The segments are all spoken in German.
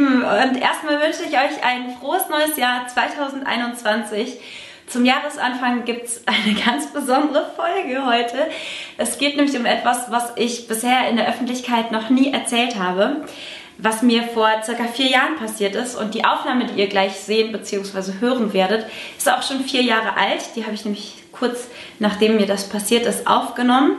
Lieben, und erstmal wünsche ich euch ein frohes neues Jahr 2021. Zum Jahresanfang gibt es eine ganz besondere Folge heute. Es geht nämlich um etwas, was ich bisher in der Öffentlichkeit noch nie erzählt habe, was mir vor circa vier Jahren passiert ist. Und die Aufnahme, die ihr gleich sehen bzw. hören werdet, ist auch schon vier Jahre alt. Die habe ich nämlich kurz nachdem mir das passiert ist aufgenommen.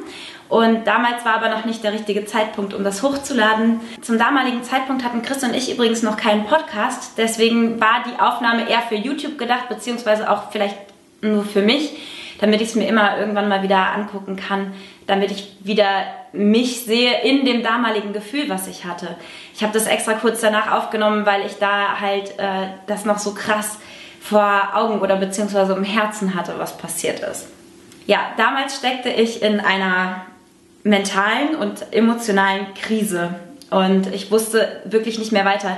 Und damals war aber noch nicht der richtige Zeitpunkt, um das hochzuladen. Zum damaligen Zeitpunkt hatten Chris und ich übrigens noch keinen Podcast. Deswegen war die Aufnahme eher für YouTube gedacht, beziehungsweise auch vielleicht nur für mich, damit ich es mir immer irgendwann mal wieder angucken kann, damit ich wieder mich sehe in dem damaligen Gefühl, was ich hatte. Ich habe das extra kurz danach aufgenommen, weil ich da halt äh, das noch so krass vor Augen oder beziehungsweise im Herzen hatte, was passiert ist. Ja, damals steckte ich in einer mentalen und emotionalen Krise. Und ich wusste wirklich nicht mehr weiter.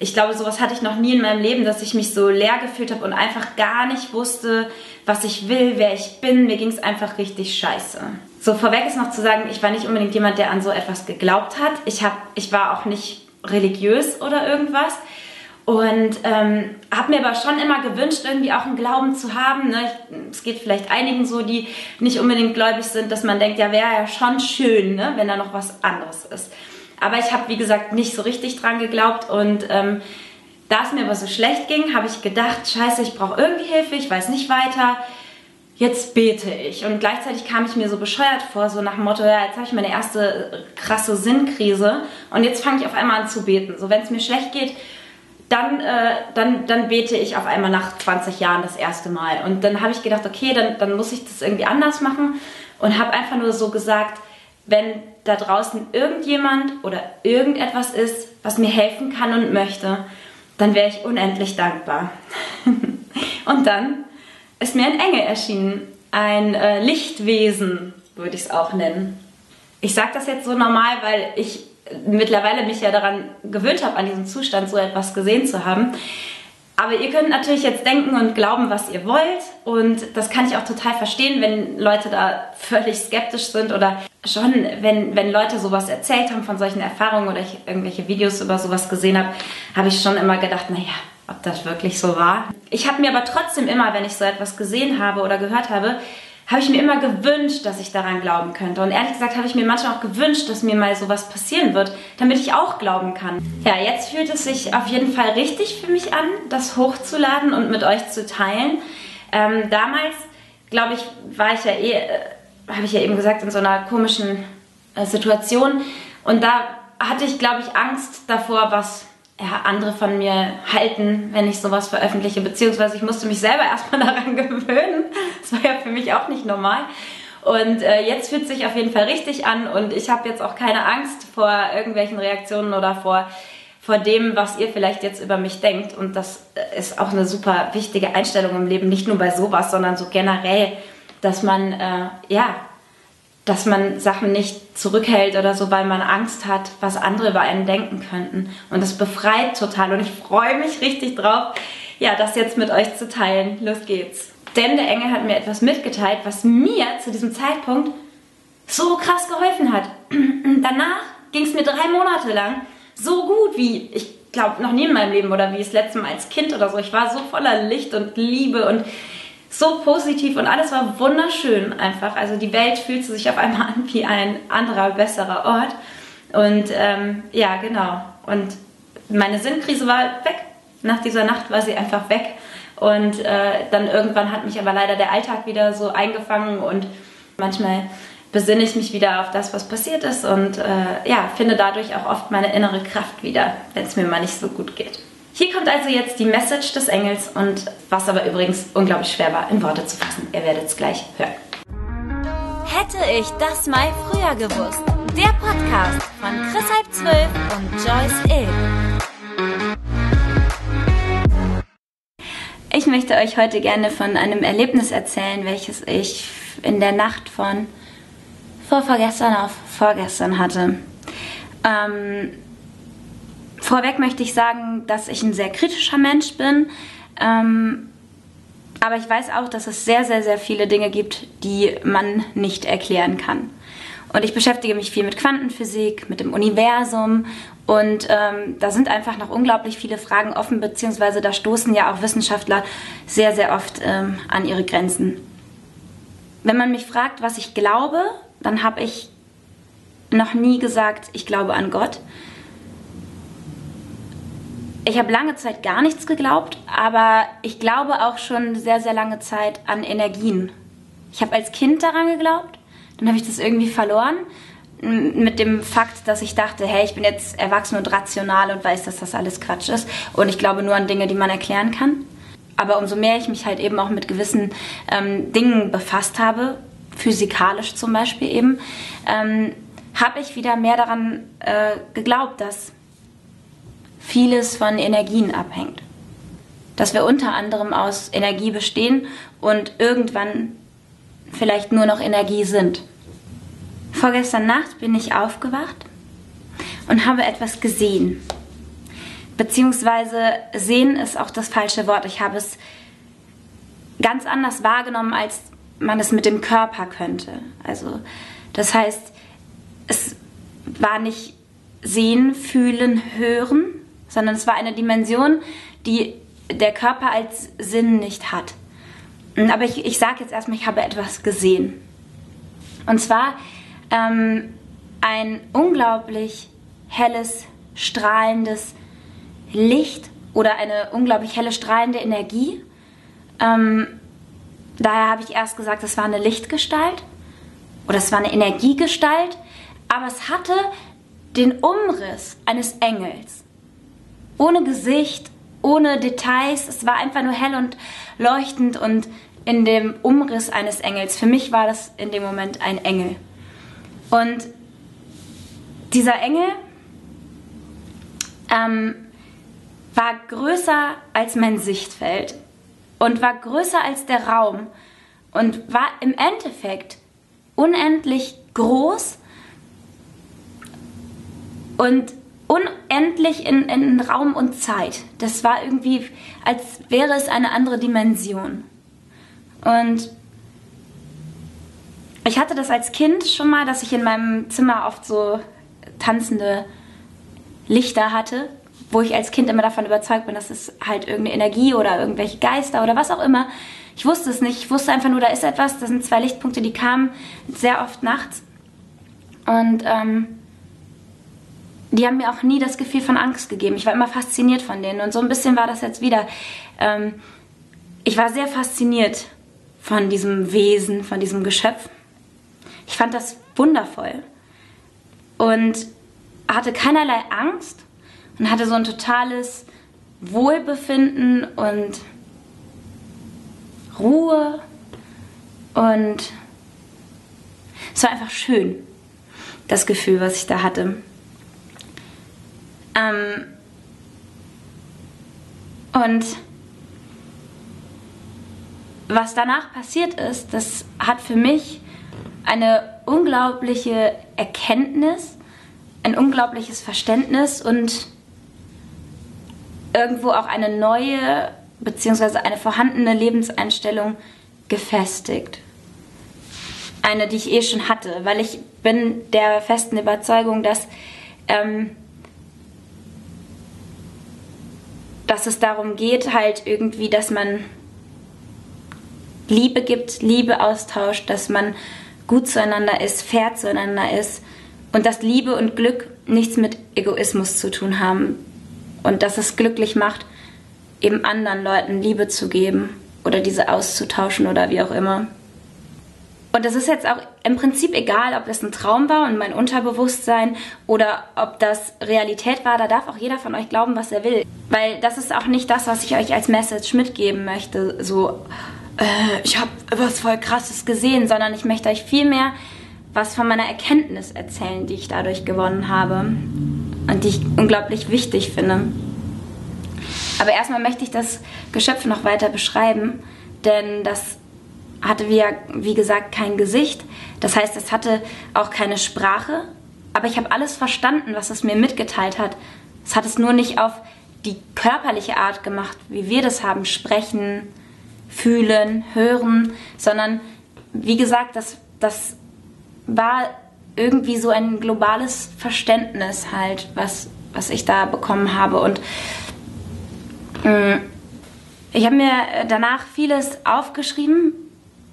Ich glaube, sowas hatte ich noch nie in meinem Leben, dass ich mich so leer gefühlt habe und einfach gar nicht wusste, was ich will, wer ich bin. Mir ging es einfach richtig scheiße. So, vorweg ist noch zu sagen, ich war nicht unbedingt jemand, der an so etwas geglaubt hat. Ich, hab, ich war auch nicht religiös oder irgendwas. Und ähm, habe mir aber schon immer gewünscht, irgendwie auch einen Glauben zu haben. Ne? es geht vielleicht einigen so, die nicht unbedingt gläubig sind, dass man denkt, ja, wäre ja schon schön, ne? wenn da noch was anderes ist. Aber ich habe, wie gesagt, nicht so richtig dran geglaubt. Und ähm, da es mir aber so schlecht ging, habe ich gedacht, scheiße, ich brauche irgendwie Hilfe, ich weiß nicht weiter. Jetzt bete ich. Und gleichzeitig kam ich mir so bescheuert vor, so nach dem Motto, ja, jetzt habe ich meine erste krasse Sinnkrise und jetzt fange ich auf einmal an zu beten. So, wenn es mir schlecht geht, dann, äh, dann, dann bete ich auf einmal nach 20 Jahren das erste Mal. Und dann habe ich gedacht, okay, dann, dann muss ich das irgendwie anders machen und habe einfach nur so gesagt, wenn da draußen irgendjemand oder irgendetwas ist, was mir helfen kann und möchte, dann wäre ich unendlich dankbar. und dann ist mir ein Engel erschienen, ein äh, Lichtwesen, würde ich es auch nennen. Ich sage das jetzt so normal, weil ich mittlerweile mich ja daran gewöhnt habe, an diesem Zustand so etwas gesehen zu haben. Aber ihr könnt natürlich jetzt denken und glauben, was ihr wollt. Und das kann ich auch total verstehen, wenn Leute da völlig skeptisch sind oder schon, wenn, wenn Leute sowas erzählt haben von solchen Erfahrungen oder ich irgendwelche Videos über sowas gesehen habe, habe ich schon immer gedacht, naja, ob das wirklich so war. Ich habe mir aber trotzdem immer, wenn ich so etwas gesehen habe oder gehört habe, habe ich mir immer gewünscht, dass ich daran glauben könnte. Und ehrlich gesagt habe ich mir manchmal auch gewünscht, dass mir mal sowas passieren wird, damit ich auch glauben kann. Ja, jetzt fühlt es sich auf jeden Fall richtig für mich an, das hochzuladen und mit euch zu teilen. Ähm, damals, glaube ich, war ich ja eh, äh, habe ich ja eben gesagt, in so einer komischen äh, Situation. Und da hatte ich, glaube ich, Angst davor, was ja, andere von mir halten, wenn ich sowas veröffentliche, beziehungsweise ich musste mich selber erstmal daran gewöhnen. Das war ja für mich auch nicht normal. Und äh, jetzt fühlt sich auf jeden Fall richtig an und ich habe jetzt auch keine Angst vor irgendwelchen Reaktionen oder vor, vor dem, was ihr vielleicht jetzt über mich denkt. Und das ist auch eine super wichtige Einstellung im Leben, nicht nur bei sowas, sondern so generell, dass man äh, ja dass man Sachen nicht zurückhält oder so, weil man Angst hat, was andere über einen denken könnten. Und das befreit total. Und ich freue mich richtig drauf, ja, das jetzt mit euch zu teilen. Los geht's. Denn der Engel hat mir etwas mitgeteilt, was mir zu diesem Zeitpunkt so krass geholfen hat. Danach ging es mir drei Monate lang so gut wie, ich glaube, noch nie in meinem Leben oder wie es letztes Mal als Kind oder so. Ich war so voller Licht und Liebe und so positiv und alles war wunderschön einfach. Also die Welt fühlte sich auf einmal an wie ein anderer, besserer Ort. Und ähm, ja, genau. Und meine Sinnkrise war weg. Nach dieser Nacht war sie einfach weg. Und äh, dann irgendwann hat mich aber leider der Alltag wieder so eingefangen und manchmal besinne ich mich wieder auf das, was passiert ist und äh, ja, finde dadurch auch oft meine innere Kraft wieder, wenn es mir mal nicht so gut geht. Hier kommt also jetzt die Message des Engels und was aber übrigens unglaublich schwer war, in Worte zu fassen. Ihr werdet es gleich hören. Hätte ich das mal früher gewusst. Der Podcast von Chris Halb 12 und Joyce Ill. Ich möchte euch heute gerne von einem Erlebnis erzählen, welches ich in der Nacht von vorvorgestern auf vorgestern hatte. Ähm, Vorweg möchte ich sagen, dass ich ein sehr kritischer Mensch bin. Ähm, aber ich weiß auch, dass es sehr, sehr, sehr viele Dinge gibt, die man nicht erklären kann. Und ich beschäftige mich viel mit Quantenphysik, mit dem Universum Und ähm, da sind einfach noch unglaublich viele Fragen offen, beziehungsweise da stoßen ja auch Wissenschaftler sehr, sehr oft ähm, an ihre Grenzen. Wenn man mich fragt, was ich glaube, dann habe ich noch nie gesagt, ich glaube an Gott. Ich habe lange Zeit gar nichts geglaubt, aber ich glaube auch schon sehr, sehr lange Zeit an Energien. Ich habe als Kind daran geglaubt, dann habe ich das irgendwie verloren mit dem Fakt, dass ich dachte, hey, ich bin jetzt erwachsen und rational und weiß, dass das alles Quatsch ist und ich glaube nur an Dinge, die man erklären kann. Aber umso mehr ich mich halt eben auch mit gewissen ähm, Dingen befasst habe, physikalisch zum Beispiel eben, ähm, habe ich wieder mehr daran äh, geglaubt, dass vieles von Energien abhängt. Dass wir unter anderem aus Energie bestehen und irgendwann vielleicht nur noch Energie sind. Vorgestern Nacht bin ich aufgewacht und habe etwas gesehen. Beziehungsweise sehen ist auch das falsche Wort. Ich habe es ganz anders wahrgenommen, als man es mit dem Körper könnte. Also das heißt, es war nicht sehen, fühlen, hören, sondern es war eine Dimension, die der Körper als Sinn nicht hat. Aber ich, ich sage jetzt erstmal, ich habe etwas gesehen. Und zwar ähm, ein unglaublich helles, strahlendes Licht oder eine unglaublich helle, strahlende Energie. Ähm, daher habe ich erst gesagt, es war eine Lichtgestalt oder es war eine Energiegestalt, aber es hatte den Umriss eines Engels. Ohne Gesicht, ohne Details, es war einfach nur hell und leuchtend und in dem Umriss eines Engels. Für mich war das in dem Moment ein Engel. Und dieser Engel ähm, war größer als mein Sichtfeld und war größer als der Raum und war im Endeffekt unendlich groß und unendlich in, in Raum und Zeit. Das war irgendwie, als wäre es eine andere Dimension. Und ich hatte das als Kind schon mal, dass ich in meinem Zimmer oft so tanzende Lichter hatte, wo ich als Kind immer davon überzeugt bin, dass es halt irgendeine Energie oder irgendwelche Geister oder was auch immer. Ich wusste es nicht. Ich wusste einfach nur, da ist etwas. Das sind zwei Lichtpunkte, die kamen sehr oft nachts. Und ähm, die haben mir auch nie das Gefühl von Angst gegeben. Ich war immer fasziniert von denen. Und so ein bisschen war das jetzt wieder. Ähm, ich war sehr fasziniert von diesem Wesen, von diesem Geschöpf. Ich fand das wundervoll und hatte keinerlei Angst und hatte so ein totales Wohlbefinden und Ruhe und es war einfach schön, das Gefühl, was ich da hatte. Ähm und was danach passiert ist, das hat für mich eine unglaubliche Erkenntnis, ein unglaubliches Verständnis und irgendwo auch eine neue bzw. eine vorhandene Lebenseinstellung gefestigt. Eine, die ich eh schon hatte, weil ich bin der festen Überzeugung, dass, ähm, dass es darum geht, halt irgendwie, dass man Liebe gibt, Liebe austauscht, dass man gut zueinander ist, fair zueinander ist und dass Liebe und Glück nichts mit Egoismus zu tun haben und dass es glücklich macht, eben anderen Leuten Liebe zu geben oder diese auszutauschen oder wie auch immer. Und das ist jetzt auch im Prinzip egal, ob es ein Traum war und mein Unterbewusstsein oder ob das Realität war. Da darf auch jeder von euch glauben, was er will. Weil das ist auch nicht das, was ich euch als Message mitgeben möchte. So, äh, ich habe was voll Krasses gesehen, sondern ich möchte euch viel mehr was von meiner Erkenntnis erzählen, die ich dadurch gewonnen habe und die ich unglaublich wichtig finde. Aber erstmal möchte ich das Geschöpf noch weiter beschreiben, denn das hatte, wie, wie gesagt, kein Gesicht. Das heißt, es hatte auch keine Sprache. Aber ich habe alles verstanden, was es mir mitgeteilt hat. Es hat es nur nicht auf die körperliche Art gemacht, wie wir das haben, sprechen, fühlen, hören, sondern wie gesagt, das, das war irgendwie so ein globales Verständnis halt, was, was ich da bekommen habe. Und mm, ich habe mir danach vieles aufgeschrieben,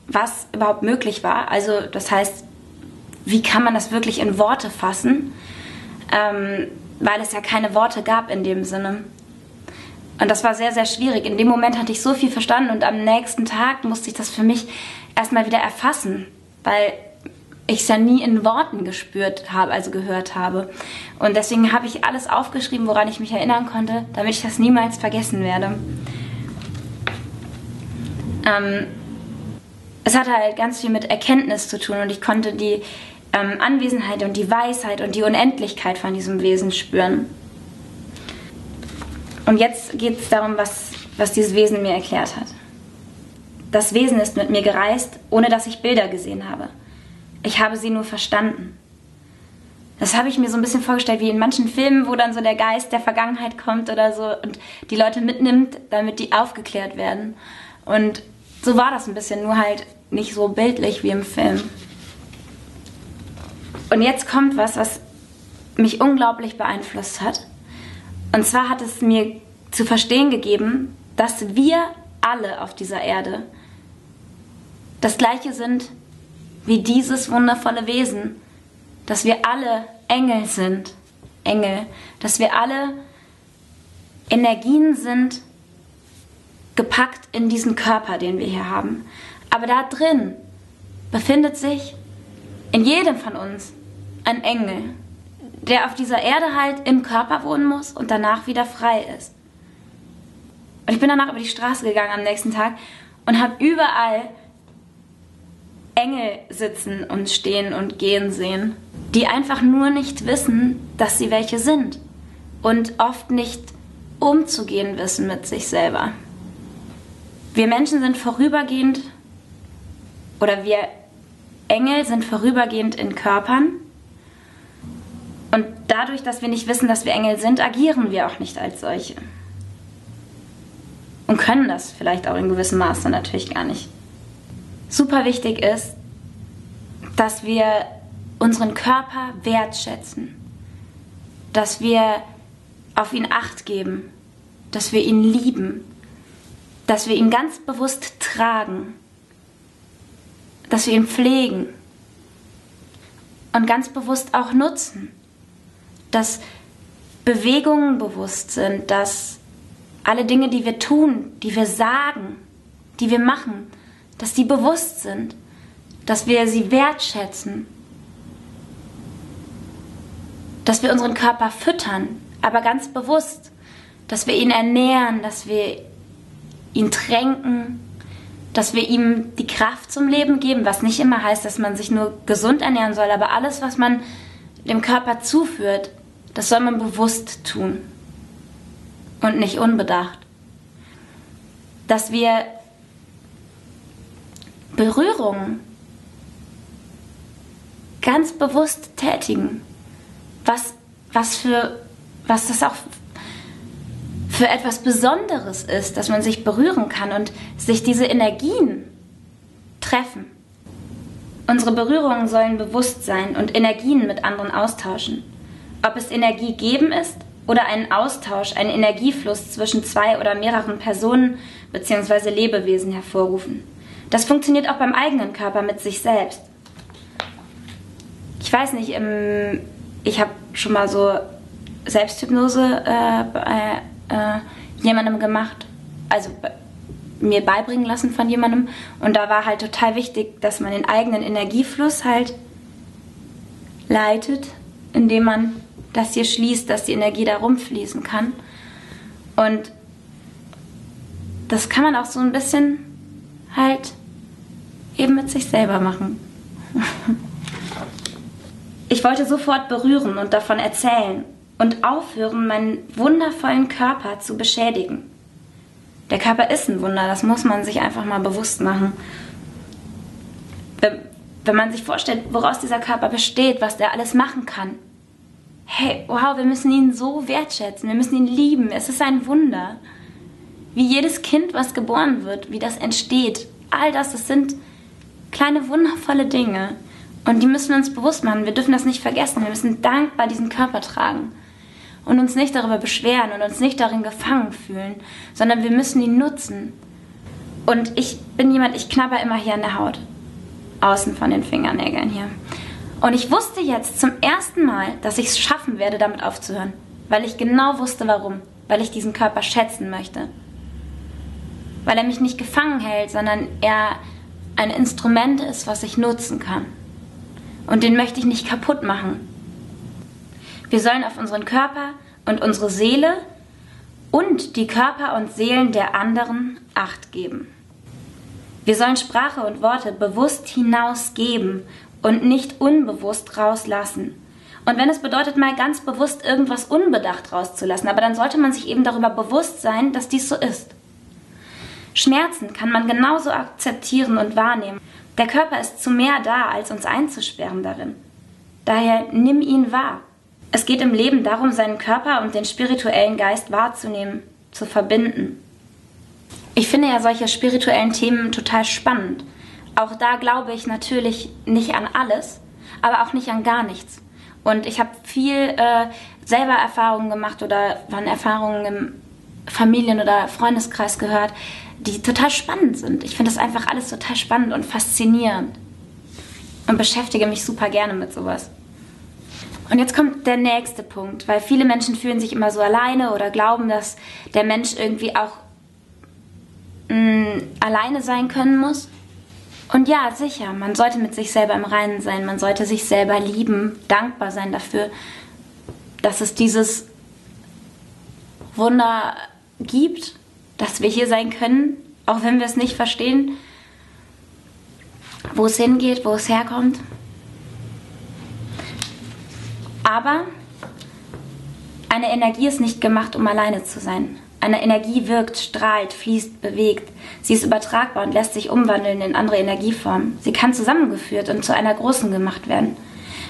was überhaupt möglich war. Also das heißt, wie kann man das wirklich in Worte fassen? Ähm, weil es ja keine Worte gab in dem Sinne. Und das war sehr, sehr schwierig. In dem Moment hatte ich so viel verstanden und am nächsten Tag musste ich das für mich erstmal wieder erfassen, weil ich es ja nie in Worten gespürt habe, also gehört habe. Und deswegen habe ich alles aufgeschrieben, woran ich mich erinnern konnte, damit ich das niemals vergessen werde. Ähm, es hatte halt ganz viel mit Erkenntnis zu tun und ich konnte die ähm, Anwesenheit und die Weisheit und die Unendlichkeit von diesem Wesen spüren. Und jetzt geht es darum, was, was dieses Wesen mir erklärt hat. Das Wesen ist mit mir gereist, ohne dass ich Bilder gesehen habe. Ich habe sie nur verstanden. Das habe ich mir so ein bisschen vorgestellt, wie in manchen Filmen, wo dann so der Geist der Vergangenheit kommt oder so und die Leute mitnimmt, damit die aufgeklärt werden. Und so war das ein bisschen, nur halt nicht so bildlich wie im Film. Und jetzt kommt was, was mich unglaublich beeinflusst hat. Und zwar hat es mir zu verstehen gegeben, dass wir alle auf dieser Erde das gleiche sind wie dieses wundervolle Wesen, dass wir alle Engel sind, Engel, dass wir alle Energien sind, gepackt in diesen Körper, den wir hier haben. Aber da drin befindet sich in jedem von uns ein Engel, der auf dieser Erde halt im Körper wohnen muss und danach wieder frei ist. Und ich bin danach über die Straße gegangen am nächsten Tag und habe überall Engel sitzen und stehen und gehen sehen, die einfach nur nicht wissen, dass sie welche sind und oft nicht umzugehen wissen mit sich selber. Wir Menschen sind vorübergehend oder wir Engel sind vorübergehend in Körpern. Und dadurch, dass wir nicht wissen, dass wir Engel sind, agieren wir auch nicht als solche. Und können das vielleicht auch in gewissem Maße natürlich gar nicht. Super wichtig ist, dass wir unseren Körper wertschätzen, dass wir auf ihn acht geben, dass wir ihn lieben, dass wir ihn ganz bewusst tragen, dass wir ihn pflegen und ganz bewusst auch nutzen dass Bewegungen bewusst sind, dass alle Dinge, die wir tun, die wir sagen, die wir machen, dass die bewusst sind, dass wir sie wertschätzen, dass wir unseren Körper füttern, aber ganz bewusst, dass wir ihn ernähren, dass wir ihn tränken, dass wir ihm die Kraft zum Leben geben, was nicht immer heißt, dass man sich nur gesund ernähren soll, aber alles, was man dem Körper zuführt, das soll man bewusst tun und nicht unbedacht. Dass wir Berührungen ganz bewusst tätigen. Was, was, für, was das auch für etwas Besonderes ist, dass man sich berühren kann und sich diese Energien treffen. Unsere Berührungen sollen bewusst sein und Energien mit anderen austauschen ob es Energie geben ist oder einen Austausch, einen Energiefluss zwischen zwei oder mehreren Personen bzw. Lebewesen hervorrufen. Das funktioniert auch beim eigenen Körper mit sich selbst. Ich weiß nicht, ich habe schon mal so Selbsthypnose äh, äh, jemandem gemacht, also mir beibringen lassen von jemandem. Und da war halt total wichtig, dass man den eigenen Energiefluss halt leitet, indem man das hier schließt, dass die Energie da rumfließen kann. Und das kann man auch so ein bisschen halt eben mit sich selber machen. Ich wollte sofort berühren und davon erzählen und aufhören, meinen wundervollen Körper zu beschädigen. Der Körper ist ein Wunder, das muss man sich einfach mal bewusst machen. Wenn man sich vorstellt, woraus dieser Körper besteht, was der alles machen kann, hey, wow, wir müssen ihn so wertschätzen, wir müssen ihn lieben. Es ist ein Wunder. Wie jedes Kind, was geboren wird, wie das entsteht. All das, das sind kleine wundervolle Dinge. Und die müssen wir uns bewusst machen. Wir dürfen das nicht vergessen. Wir müssen dankbar diesen Körper tragen. Und uns nicht darüber beschweren und uns nicht darin gefangen fühlen, sondern wir müssen ihn nutzen. Und ich bin jemand, ich knabber immer hier an der Haut. Außen von den Fingernägeln hier. Und ich wusste jetzt zum ersten Mal, dass ich es schaffen werde, damit aufzuhören. Weil ich genau wusste, warum. Weil ich diesen Körper schätzen möchte. Weil er mich nicht gefangen hält, sondern er ein Instrument ist, was ich nutzen kann. Und den möchte ich nicht kaputt machen. Wir sollen auf unseren Körper und unsere Seele und die Körper und Seelen der anderen Acht geben. Wir sollen Sprache und Worte bewusst hinausgeben und nicht unbewusst rauslassen. Und wenn es bedeutet, mal ganz bewusst irgendwas unbedacht rauszulassen, aber dann sollte man sich eben darüber bewusst sein, dass dies so ist. Schmerzen kann man genauso akzeptieren und wahrnehmen. Der Körper ist zu mehr da, als uns einzusperren darin. Daher nimm ihn wahr. Es geht im Leben darum, seinen Körper und den spirituellen Geist wahrzunehmen, zu verbinden. Ich finde ja solche spirituellen Themen total spannend. Auch da glaube ich natürlich nicht an alles, aber auch nicht an gar nichts. Und ich habe viel äh, selber Erfahrungen gemacht oder von Erfahrungen im Familien- oder Freundeskreis gehört, die total spannend sind. Ich finde das einfach alles total spannend und faszinierend und beschäftige mich super gerne mit sowas. Und jetzt kommt der nächste Punkt, weil viele Menschen fühlen sich immer so alleine oder glauben, dass der Mensch irgendwie auch mh, mm, alleine sein können muss. Und ja, sicher, man sollte mit sich selber im Reinen sein, man sollte sich selber lieben, dankbar sein dafür, dass es dieses Wunder gibt, dass wir hier sein können, auch wenn wir es nicht verstehen, wo es hingeht, wo es herkommt. Aber eine Energie ist nicht gemacht, um alleine zu sein. Eine Energie wirkt, strahlt, fließt, bewegt. Sie ist übertragbar und lässt sich umwandeln in andere Energieformen. Sie kann zusammengeführt und zu einer großen gemacht werden.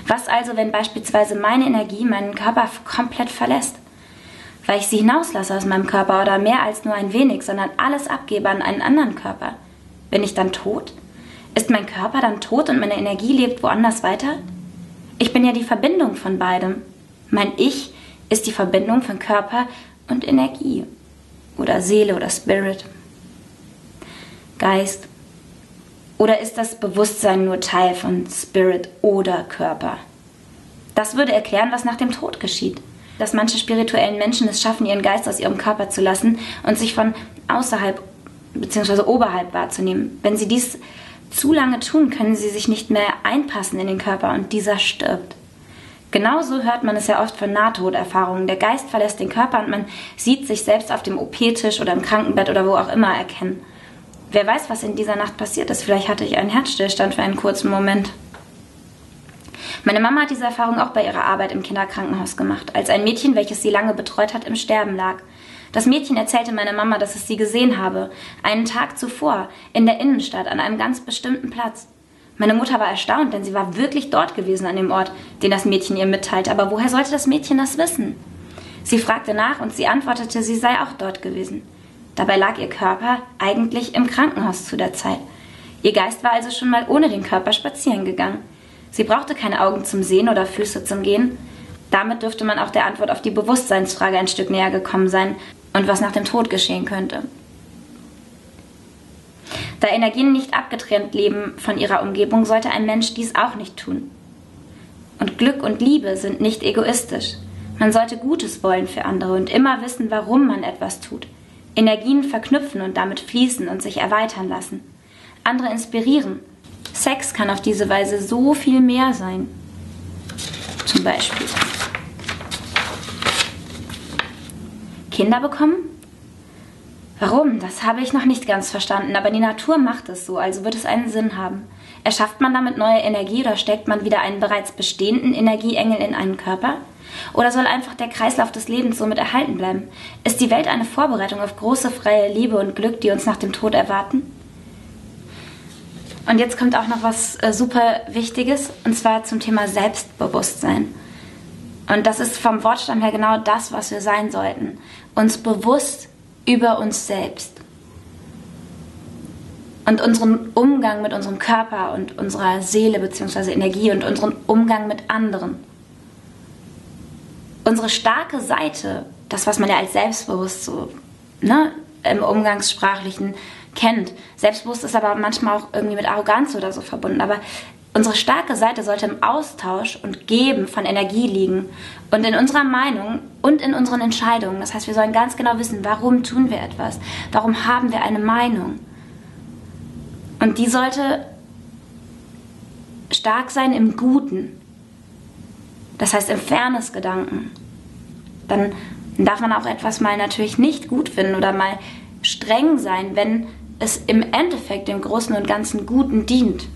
Was also, wenn beispielsweise meine Energie meinen Körper komplett verlässt? Weil ich sie hinauslasse aus meinem Körper oder mehr als nur ein wenig, sondern alles abgebe an einen anderen Körper. Bin ich dann tot? Ist mein Körper dann tot und meine Energie lebt woanders weiter? Ich bin ja die Verbindung von beidem. Mein Ich ist die Verbindung von Körper und Energie oder Seele oder Spirit. Geist. Oder ist das Bewusstsein nur Teil von Spirit oder Körper? Das würde erklären, was nach dem Tod geschieht. Dass manche spirituellen Menschen es schaffen, ihren Geist aus ihrem Körper zu lassen und sich von außerhalb bzw. oberhalb wahrzunehmen. Wenn sie dies zu lange tun, können sie sich nicht mehr einpassen in den Körper und dieser stirbt. Genauso hört man es ja oft von Nahtoderfahrungen. Der Geist verlässt den Körper und man sieht sich selbst auf dem OP-Tisch oder im Krankenbett oder wo auch immer erkennen. Wer weiß, was in dieser Nacht passiert ist. Vielleicht hatte ich einen Herzstillstand für einen kurzen Moment. Meine Mama hat diese Erfahrung auch bei ihrer Arbeit im Kinderkrankenhaus gemacht, als ein Mädchen, welches sie lange betreut hat, im Sterben lag. Das Mädchen erzählte meiner Mama, dass es sie gesehen habe, einen Tag zuvor, in der Innenstadt, an einem ganz bestimmten Platz. Meine Mutter war erstaunt, denn sie war wirklich dort gewesen an dem Ort, den das Mädchen ihr mitteilte. Aber woher sollte das Mädchen das wissen? Sie fragte nach und sie antwortete, sie sei auch dort gewesen. Dabei lag ihr Körper eigentlich im Krankenhaus zu der Zeit. Ihr Geist war also schon mal ohne den Körper spazieren gegangen. Sie brauchte keine Augen zum Sehen oder Füße zum Gehen. Damit dürfte man auch der Antwort auf die Bewusstseinsfrage ein Stück näher gekommen sein und was nach dem Tod geschehen könnte. Da Energien nicht abgetrennt leben von ihrer Umgebung, sollte ein Mensch dies auch nicht tun. Und Glück und Liebe sind nicht egoistisch. Man sollte Gutes wollen für andere und immer wissen, warum man etwas tut. Energien verknüpfen und damit fließen und sich erweitern lassen. Andere inspirieren. Sex kann auf diese Weise so viel mehr sein. Zum Beispiel. Kinder bekommen? Warum? Das habe ich noch nicht ganz verstanden, aber die Natur macht es so, also wird es einen Sinn haben. Erschafft man damit neue Energie oder steckt man wieder einen bereits bestehenden Energieengel in einen Körper? Oder soll einfach der Kreislauf des Lebens somit erhalten bleiben? Ist die Welt eine Vorbereitung auf große freie Liebe und Glück, die uns nach dem Tod erwarten? Und jetzt kommt auch noch was äh, super Wichtiges, und zwar zum Thema Selbstbewusstsein. Und das ist vom Wortstamm her genau das, was wir sein sollten. Uns bewusst über uns selbst. Und unseren Umgang mit unserem Körper und unserer Seele bzw. Energie und unseren Umgang mit anderen. unsere starke Seite, das, was man ja als selbstbewusst so ne, im Umgangssprachlichen kennt. Selbstbewusst ist aber manchmal auch irgendwie mit Arroganz oder so verbunden. Aber unsere starke Seite sollte im Austausch und Geben von Energie liegen und in unserer Meinung und in unseren Entscheidungen. Das heißt, wir sollen ganz genau wissen, warum tun wir etwas, warum haben wir eine Meinung. Und die sollte stark sein im Guten. Das heißt im Fairness-Gedanken. Dann darf man auch etwas mal natürlich nicht gut finden oder mal streng sein, wenn es im Endeffekt dem Großen und Ganzen Guten dient.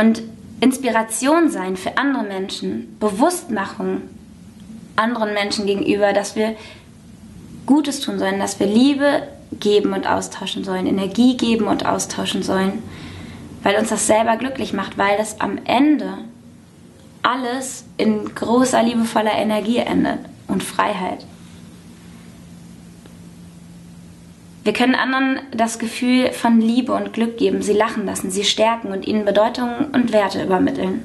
Und Inspiration sein für andere Menschen, Bewusstmachung anderen Menschen gegenüber, dass wir Gutes tun sollen, dass wir Liebe geben und austauschen sollen, Energie geben und austauschen sollen, weil uns das selber glücklich macht, weil das am Ende alles in großer, liebevoller Energie endet und Freiheit. Wir können anderen das Gefühl von Liebe und Glück geben, sie lachen lassen, sie stärken und ihnen Bedeutungen und Werte übermitteln.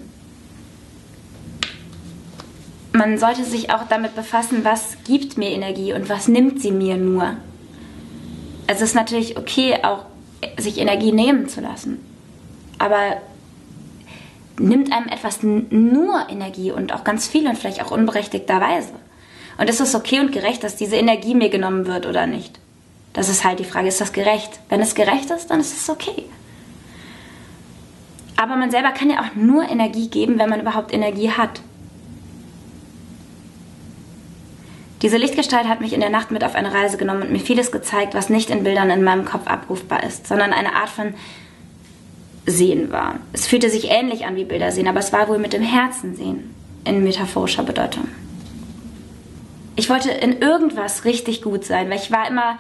Man sollte sich auch damit befassen, was gibt mir Energie und was nimmt sie mir nur. Es ist natürlich okay, auch sich Energie nehmen zu lassen. Aber nimmt einem etwas nur Energie und auch ganz viel und vielleicht auch unberechtigterweise. Und ist es okay und gerecht, dass diese Energie mir genommen wird oder nicht? Das ist halt die Frage, ist das gerecht? Wenn es gerecht ist, dann ist es okay. Aber man selber kann ja auch nur Energie geben, wenn man überhaupt Energie hat. Diese Lichtgestalt hat mich in der Nacht mit auf eine Reise genommen und mir vieles gezeigt, was nicht in Bildern in meinem Kopf abrufbar ist, sondern eine Art von Sehen war. Es fühlte sich ähnlich an wie Bilder sehen, aber es war wohl mit dem Herzen sehen in metaphorischer Bedeutung. Ich wollte in irgendwas richtig gut sein, weil ich war immer,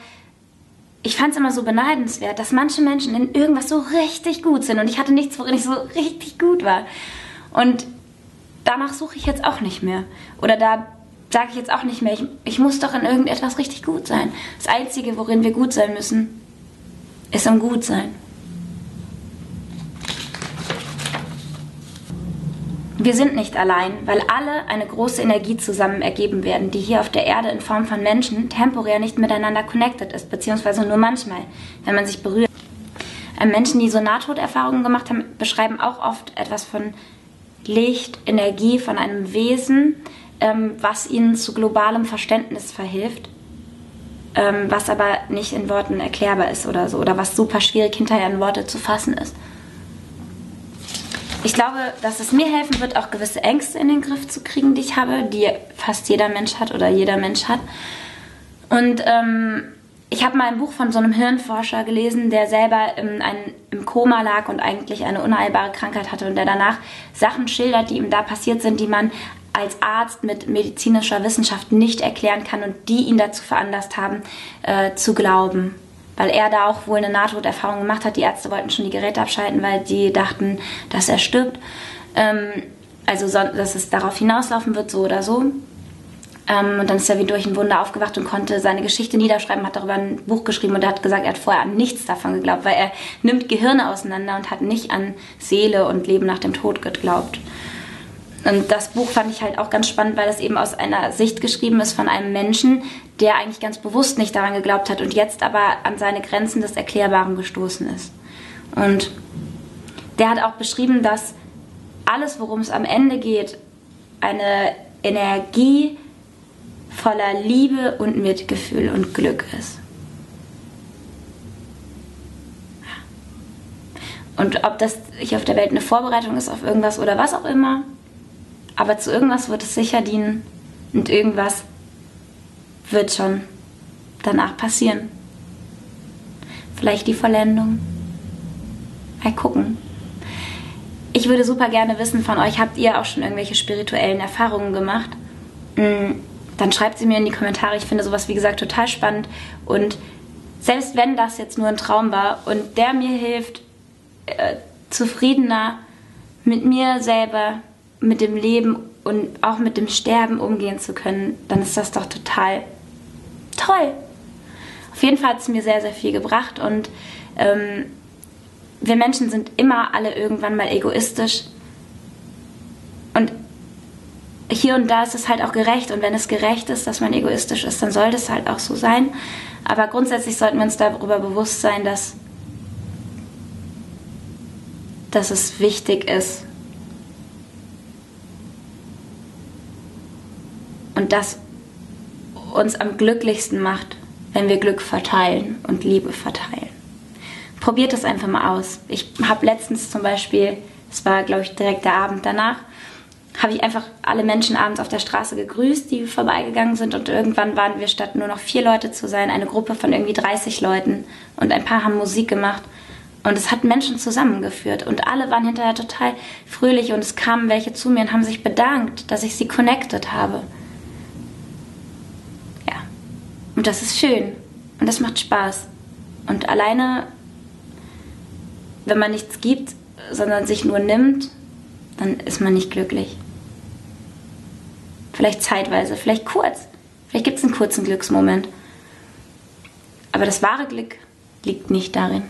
ich fand es immer so beneidenswert, dass manche Menschen in irgendwas so richtig gut sind und ich hatte nichts, worin ich so richtig gut war. Und danach suche ich jetzt auch nicht mehr. Oder da sage ich jetzt auch nicht mehr, ich, ich muss doch in irgendetwas richtig gut sein. Das Einzige, worin wir gut sein müssen, ist im Gutsein. Wir sind nicht allein, weil alle eine große Energie zusammen ergeben werden, die hier auf der Erde in Form von Menschen temporär nicht miteinander connected ist, beziehungsweise nur manchmal, wenn man sich berührt. Ähm, Menschen, die so Nahtoderfahrungen gemacht haben, beschreiben auch oft etwas von Licht, Energie, von einem Wesen, ähm, was ihnen zu globalem Verständnis verhilft, ähm, was aber nicht in Worten erklärbar ist oder so, oder was super schwierig hinterher in Worte zu fassen ist. Ich glaube, dass es mir helfen wird, auch gewisse Ängste in den Griff zu kriegen, die ich habe, die fast jeder Mensch hat oder jeder Mensch hat. Und ähm, ich habe mal ein Buch von so einem Hirnforscher gelesen, der selber im, ein, im Koma lag und eigentlich eine unheilbare Krankheit hatte und der danach Sachen schildert, die ihm da passiert sind, die man als Arzt mit medizinischer Wissenschaft nicht erklären kann und die ihn dazu veranlasst haben, äh, zu glauben weil er da auch wohl eine Nahtoderfahrung gemacht hat. Die Ärzte wollten schon die Geräte abschalten, weil die dachten, dass er stirbt. Ähm, also, dass es darauf hinauslaufen wird, so oder so. Ähm, und dann ist er wie durch ein Wunder aufgewacht und konnte seine Geschichte niederschreiben, hat darüber ein Buch geschrieben und er hat gesagt, er hat vorher an nichts davon geglaubt, weil er nimmt Gehirne auseinander und hat nicht an Seele und Leben nach dem Tod geglaubt. Und das Buch fand ich halt auch ganz spannend, weil es eben aus einer Sicht geschrieben ist von einem Menschen, der eigentlich ganz bewusst nicht daran geglaubt hat und jetzt aber an seine Grenzen des Erklärbaren gestoßen ist. Und der hat auch beschrieben, dass alles, worum es am Ende geht, eine Energie voller Liebe und Mitgefühl und Glück ist. Und ob das hier auf der Welt eine Vorbereitung ist auf irgendwas oder was auch immer, aber zu irgendwas wird es sicher dienen und irgendwas wird schon danach passieren. Vielleicht die Vollendung. Mal gucken. Ich würde super gerne wissen von euch, habt ihr auch schon irgendwelche spirituellen Erfahrungen gemacht? Mm, dann schreibt sie mir in die Kommentare. Ich finde sowas, wie gesagt, total spannend. Und selbst wenn das jetzt nur ein Traum war und der mir hilft, äh, zufriedener mit mir selber mit dem Leben und auch mit dem Sterben umgehen zu können, dann ist das doch total toll. Auf jeden Fall hat es mir sehr, sehr viel gebracht und ähm, wir Menschen sind immer alle irgendwann mal egoistisch. Und hier und da ist es halt auch gerecht und wenn es gerecht ist, dass man egoistisch ist, dann sollte es halt auch so sein. Aber grundsätzlich sollten wir uns darüber bewusst sein, dass, dass es wichtig ist und das uns am glücklichsten macht, wenn wir Glück verteilen und Liebe verteilen. Probiert es einfach mal aus. Ich habe letztens zum Beispiel, es war glaube ich direkt der Abend danach, habe ich einfach alle Menschen abends auf der Straße gegrüßt, die vorbeigegangen sind und irgendwann waren wir statt nur noch vier Leute zu sein, eine Gruppe von irgendwie 30 Leuten und ein paar haben Musik gemacht und es hat Menschen zusammengeführt und alle waren hinterher total fröhlich und es kamen welche zu mir und haben sich bedankt, dass ich sie connected habe. Ja, und das ist schön und das macht Spaß und alleine, wenn man nichts gibt, sondern sich nur nimmt, dann ist man nicht glücklich. Vielleicht zeitweise, vielleicht kurz. Vielleicht gibt es einen kurzen Glücksmoment. Aber das wahre Glück liegt nicht darin.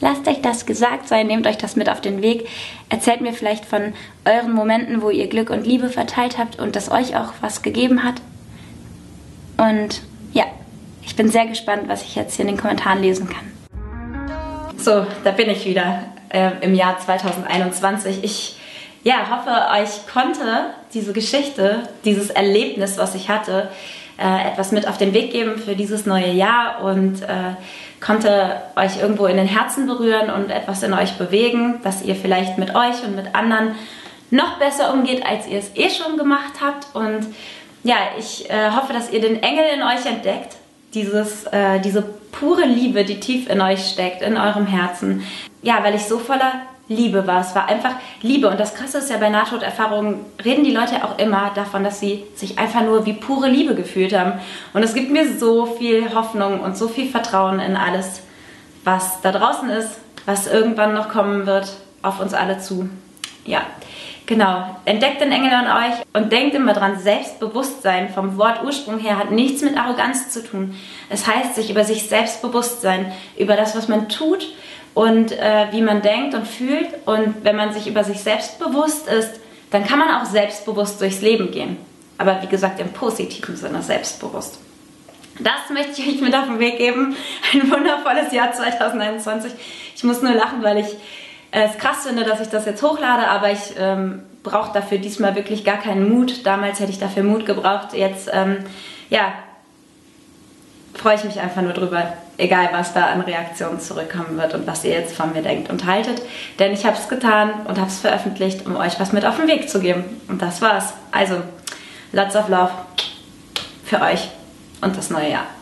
Lasst euch das gesagt sein, nehmt euch das mit auf den Weg. Erzählt mir vielleicht von euren Momenten, wo ihr Glück und Liebe verteilt habt und das euch auch was gegeben hat. Und ja, ich bin sehr gespannt, was ich jetzt hier in den Kommentaren lesen kann. So, da bin ich wieder äh, im Jahr 2021. Ich ja, hoffe, euch konnte diese Geschichte, dieses Erlebnis, was ich hatte, äh, etwas mit auf den Weg geben für dieses neue Jahr und äh, konnte euch irgendwo in den Herzen berühren und etwas in euch bewegen, dass ihr vielleicht mit euch und mit anderen noch besser umgeht, als ihr es eh schon gemacht habt. Und ja, ich äh, hoffe, dass ihr den Engel in euch entdeckt, dieses, äh, diese pure Liebe, die tief in euch steckt, in eurem Herzen. Ja, weil ich so voller Liebe war. Es war einfach Liebe. Und das Krasse ist ja bei Nahtoderfahrungen, reden die Leute auch immer davon, dass sie sich einfach nur wie pure Liebe gefühlt haben. Und es gibt mir so viel Hoffnung und so viel Vertrauen in alles, was da draußen ist, was irgendwann noch kommen wird, auf uns alle zu. Ja, genau. Entdeckt den Engel an euch und denkt immer dran, Selbstbewusstsein vom Wort Ursprung her hat nichts mit Arroganz zu tun. Es heißt, sich über sich selbst bewusst sein, über das, was man tut, und äh, wie man denkt und fühlt. Und wenn man sich über sich selbst bewusst ist, dann kann man auch selbstbewusst durchs Leben gehen. Aber wie gesagt, im positiven Sinne selbstbewusst. Das möchte ich euch mit auf den Weg geben. Ein wundervolles Jahr 2021. Ich muss nur lachen, weil ich es krass finde, dass ich das jetzt hochlade, aber ich ähm, brauche dafür diesmal wirklich gar keinen Mut. Damals hätte ich dafür Mut gebraucht. Jetzt, ähm, ja, freue ich mich einfach nur drüber, egal was da an Reaktionen zurückkommen wird und was ihr jetzt von mir denkt und haltet. Denn ich habe es getan und habe es veröffentlicht, um euch was mit auf den Weg zu geben. Und das war's. Also, lots of love für euch und das neue Jahr.